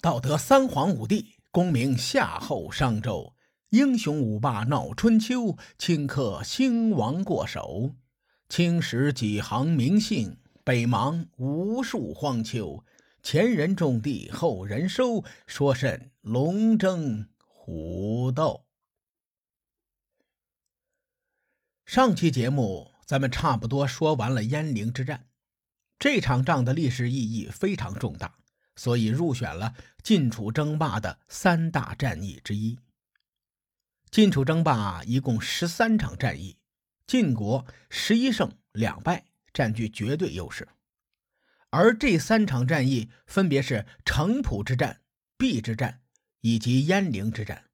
道德三皇五帝，功名夏后商周，英雄五霸闹春秋，顷刻兴亡过手。青史几行名姓，北邙无数荒丘。前人种地，后人收，说甚龙争虎斗？上期节目咱们差不多说完了鄢陵之战，这场仗的历史意义非常重大。所以入选了晋楚争霸的三大战役之一。晋楚争霸一共十三场战役，晋国十一胜两败，占据绝对优势。而这三场战役分别是城濮之战、邲之战以及鄢陵之战。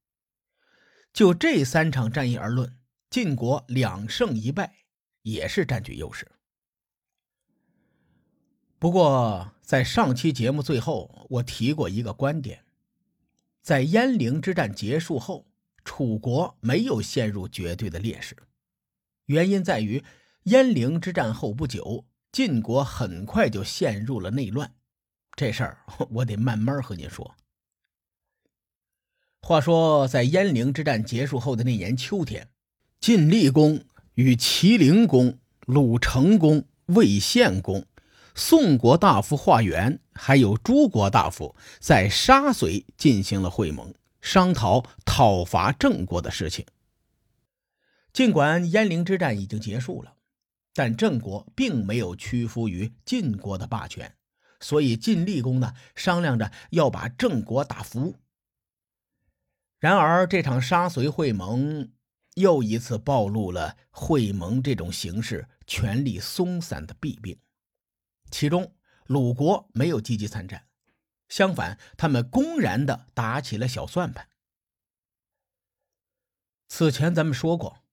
就这三场战役而论，晋国两胜一败，也是占据优势。不过，在上期节目最后，我提过一个观点：在鄢陵之战结束后，楚国没有陷入绝对的劣势。原因在于，鄢陵之战后不久，晋国很快就陷入了内乱。这事儿我得慢慢和您说。话说，在鄢陵之战结束后的那年秋天，晋厉公与齐灵公、鲁成公、魏献公。宋国大夫华元，还有诸国大夫在沙遂进行了会盟，商讨讨伐郑国的事情。尽管鄢陵之战已经结束了，但郑国并没有屈服于晋国的霸权，所以晋厉公呢商量着要把郑国打服。然而，这场沙遂会盟又一次暴露了会盟这种形式权力松散的弊病。其中，鲁国没有积极参战，相反，他们公然的打起了小算盘。此前咱们说过，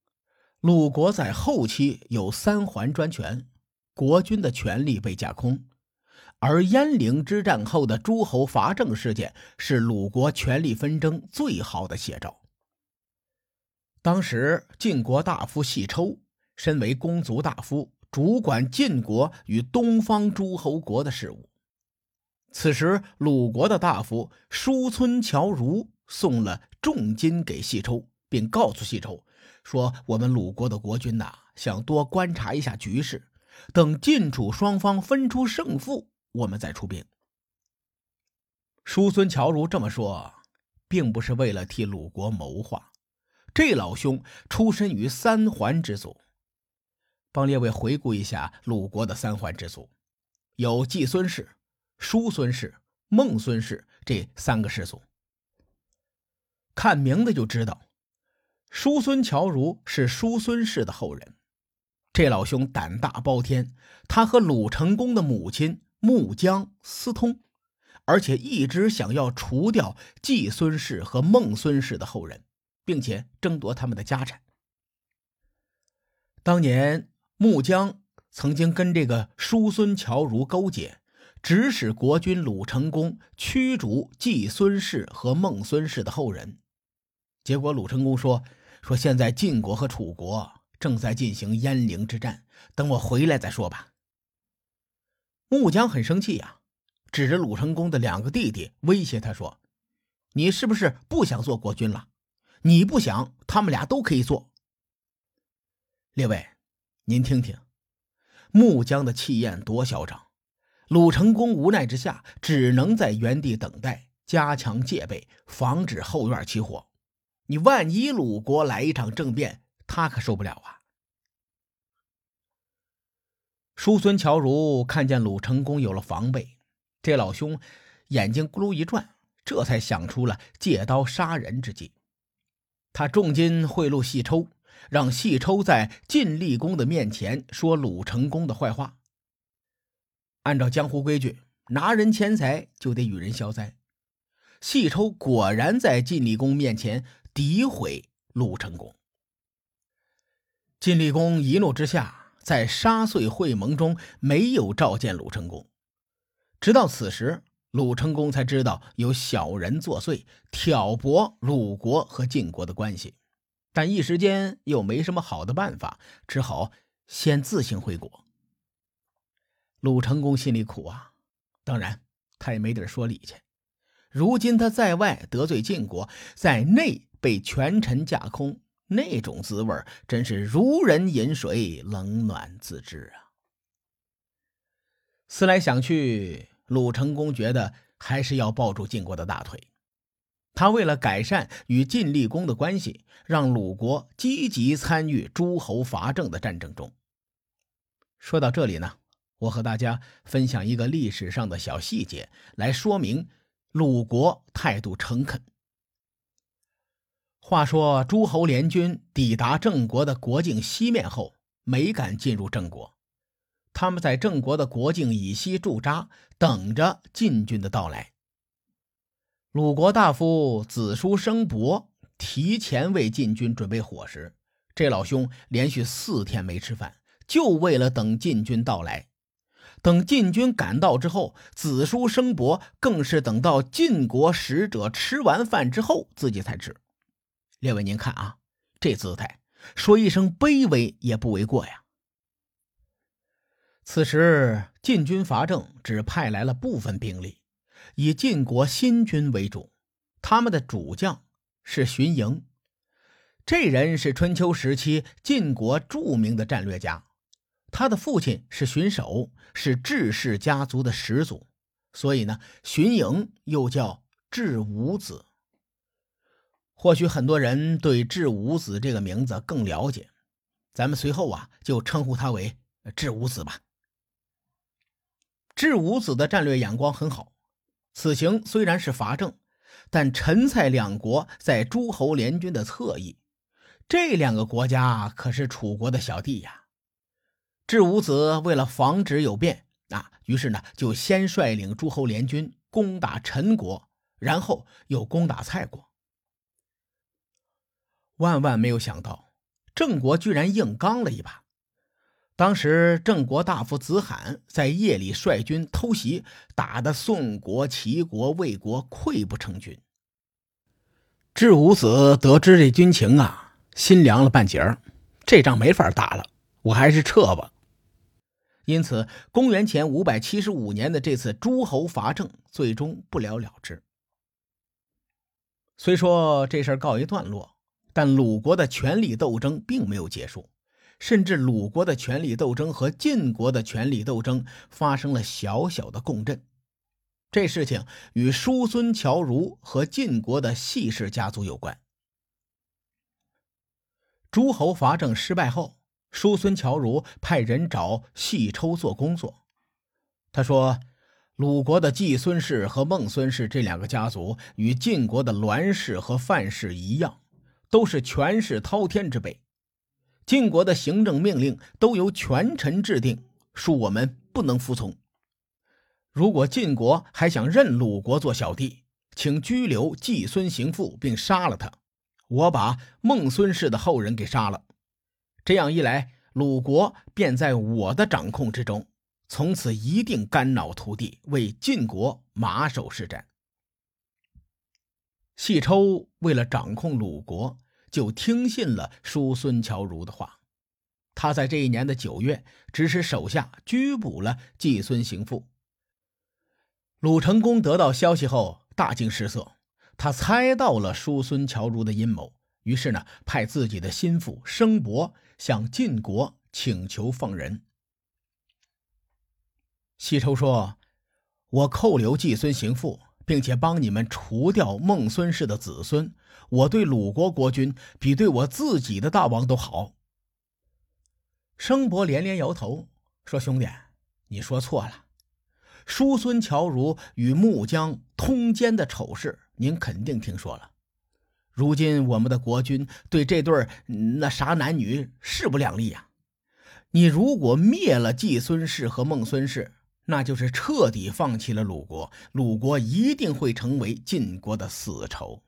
鲁国在后期有三环专权，国君的权力被架空，而鄢陵之战后的诸侯伐郑事件是鲁国权力纷争最好的写照。当时晋国大夫细抽身为公族大夫。主管晋国与东方诸侯国的事务。此时，鲁国的大夫叔村侨如送了重金给细抽，并告诉细抽说：“我们鲁国的国君呐，想多观察一下局势，等晋楚双方分出胜负，我们再出兵。”叔孙侨如这么说，并不是为了替鲁国谋划。这老兄出身于三桓之族。帮列位回顾一下鲁国的三桓之族，有季孙氏、叔孙氏、孟孙氏这三个氏族。看名字就知道，叔孙侨如是叔孙氏的后人。这老兄胆大包天，他和鲁成公的母亲穆姜私通，而且一直想要除掉季孙氏和孟孙氏的后人，并且争夺他们的家产。当年。穆姜曾经跟这个叔孙侨如勾结，指使国君鲁成公驱逐季孙氏和孟孙氏的后人。结果鲁成公说：“说现在晋国和楚国正在进行鄢陵之战，等我回来再说吧。”穆姜很生气呀，指着鲁成公的两个弟弟威胁他说：“你是不是不想做国君了？你不想，他们俩都可以做。”列位。您听听，穆姜的气焰多嚣张！鲁成公无奈之下，只能在原地等待，加强戒备，防止后院起火。你万一鲁国来一场政变，他可受不了啊！叔孙侨如看见鲁成公有了防备，这老兄眼睛咕噜一转，这才想出了借刀杀人之计。他重金贿赂细抽。让细抽在晋厉公的面前说鲁成公的坏话。按照江湖规矩，拿人钱财就得与人消灾。细抽果然在晋厉公面前诋毁鲁成公。晋厉公一怒之下，在杀碎会盟中没有召见鲁成公。直到此时，鲁成公才知道有小人作祟，挑拨鲁国和晋国的关系。但一时间又没什么好的办法，只好先自行回国。鲁成功心里苦啊，当然他也没地儿说理去，如今他在外得罪晋国，在内被权臣架空，那种滋味真是如人饮水，冷暖自知啊！思来想去，鲁成功觉得还是要抱住晋国的大腿。他为了改善与晋厉公的关系，让鲁国积极参与诸侯伐郑的战争中。说到这里呢，我和大家分享一个历史上的小细节，来说明。鲁国态度诚恳。话说，诸侯联军抵达郑国的国境西面后，没敢进入郑国，他们在郑国的国境以西驻扎，等着晋军的到来。鲁国大夫子叔生伯提前为晋军准备伙食，这老兄连续四天没吃饭，就为了等晋军到来。等晋军赶到之后，子叔生伯更是等到晋国使者吃完饭之后，自己才吃。列位，您看啊，这姿态，说一声卑微也不为过呀。此时晋军伐郑，只派来了部分兵力，以晋国新军为主，他们的主将是荀盈，这人是春秋时期晋国著名的战略家。他的父亲是荀守，是智氏家族的始祖，所以呢，荀盈又叫智武子。或许很多人对智武子这个名字更了解，咱们随后啊就称呼他为智武子吧。智武子的战略眼光很好，此行虽然是伐郑，但陈蔡两国在诸侯联军的侧翼，这两个国家可是楚国的小弟呀。智武子为了防止有变啊，于是呢就先率领诸侯联军攻打陈国，然后又攻打蔡国。万万没有想到，郑国居然硬刚了一把。当时郑国大夫子罕在夜里率军偷袭，打得宋国、齐国、魏国溃不成军。智武子得知这军情啊，心凉了半截儿，这仗没法打了，我还是撤吧。因此，公元前五百七十五年的这次诸侯伐郑最终不了了之。虽说这事告一段落，但鲁国的权力斗争并没有结束，甚至鲁国的权力斗争和晋国的权力斗争发生了小小的共振。这事情与叔孙侨如和晋国的系氏家族有关。诸侯伐郑失败后。叔孙侨如派人找细抽做工作。他说：“鲁国的季孙氏和孟孙氏这两个家族，与晋国的栾氏和范氏一样，都是权势滔天之辈。晋国的行政命令都由权臣制定，恕我们不能服从。如果晋国还想认鲁国做小弟，请拘留季孙行父，并杀了他。我把孟孙氏的后人给杀了。”这样一来，鲁国便在我的掌控之中，从此一定肝脑涂地，为晋国马首是瞻。细抽为了掌控鲁国，就听信了叔孙侨如的话。他在这一年的九月，指使手下拘捕了季孙行父。鲁成公得到消息后，大惊失色，他猜到了叔孙侨如的阴谋，于是呢，派自己的心腹生伯。向晋国请求放人。西抽说：“我扣留季孙行父，并且帮你们除掉孟孙氏的子孙，我对鲁国国君比对我自己的大王都好。”生伯连连摇头说：“兄弟，你说错了。叔孙侨如与穆姜通奸的丑事，您肯定听说了。”如今我们的国君对这对那啥男女势不两立呀！你如果灭了季孙氏和孟孙氏，那就是彻底放弃了鲁国，鲁国一定会成为晋国的死仇。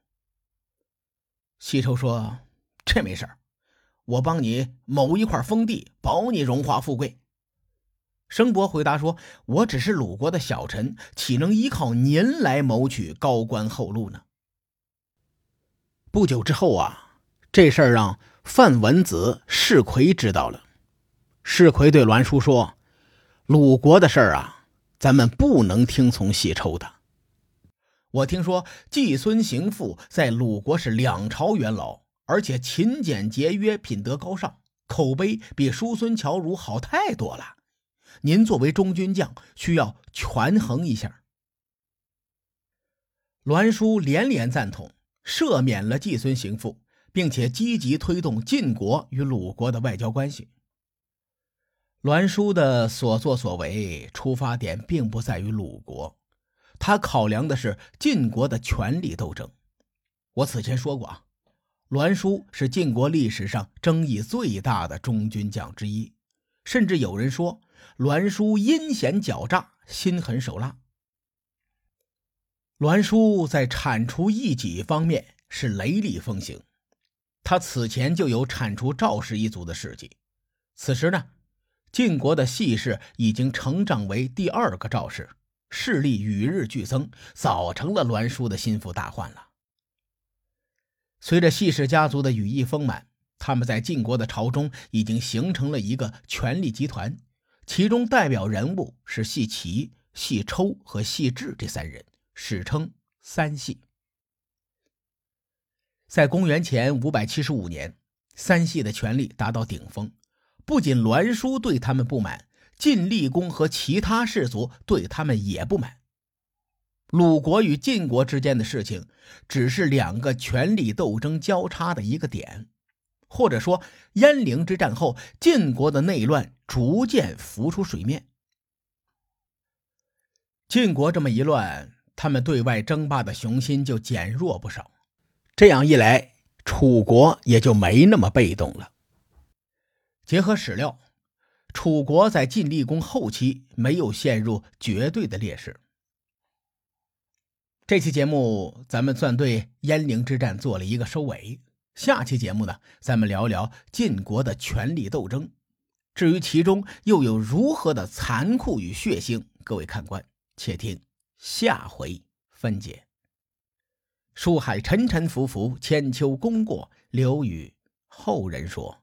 西抽说：“这没事我帮你谋一块封地，保你荣华富贵。”生伯回答说：“我只是鲁国的小臣，岂能依靠您来谋取高官厚禄呢？”不久之后啊，这事儿让范文子世奎知道了。世奎对栾书说：“鲁国的事儿啊，咱们不能听从细抽的。我听说季孙行父在鲁国是两朝元老，而且勤俭节约，品德高尚，口碑比叔孙侨如好太多了。您作为中军将，需要权衡一下。栾书连连赞同，赦免了季孙行父，并且积极推动晋国与鲁国的外交关系。栾书的所作所为，出发点并不在于鲁国。他考量的是晋国的权力斗争。我此前说过啊，栾书是晋国历史上争议最大的中军将之一，甚至有人说栾书阴险狡诈、心狠手辣。栾书在铲除异己方面是雷厉风行，他此前就有铲除赵氏一族的事迹。此时呢，晋国的细氏已经成长为第二个赵氏。势力与日俱增，早成了栾书的心腹大患了。随着细氏家族的羽翼丰满，他们在晋国的朝中已经形成了一个权力集团，其中代表人物是细齐、细抽和细智这三人，史称三系。在公元前五百七十五年，三系的权力达到顶峰，不仅栾书对他们不满。晋厉公和其他氏族对他们也不满。鲁国与晋国之间的事情，只是两个权力斗争交叉的一个点，或者说，鄢陵之战后，晋国的内乱逐渐浮出水面。晋国这么一乱，他们对外争霸的雄心就减弱不少。这样一来，楚国也就没那么被动了。结合史料。楚国在晋厉公后期没有陷入绝对的劣势。这期节目咱们算对鄢陵之战做了一个收尾。下期节目呢，咱们聊聊晋国的权力斗争。至于其中又有如何的残酷与血腥，各位看官且听下回分解。书海沉沉浮浮，千秋功过留与后人说。